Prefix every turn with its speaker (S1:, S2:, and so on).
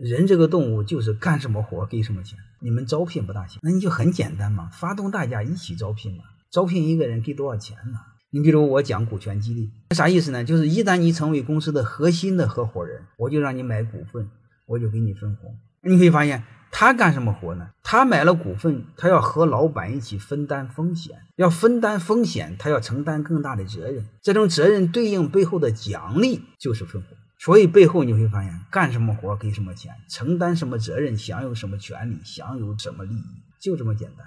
S1: 人这个动物就是干什么活给什么钱，你们招聘不大行，那你就很简单嘛，发动大家一起招聘嘛，招聘一个人给多少钱呢？你比如我讲股权激励，啥意思呢？就是一旦你成为公司的核心的合伙人，我就让你买股份，我就给你分红。你可以发现他干什么活呢？他买了股份，他要和老板一起分担风险，要分担风险，他要承担更大的责任。这种责任对应背后的奖励就是分红。所以背后你会发现，干什么活给什么钱，承担什么责任，享有什么权利，享有什么利益，就这么简单。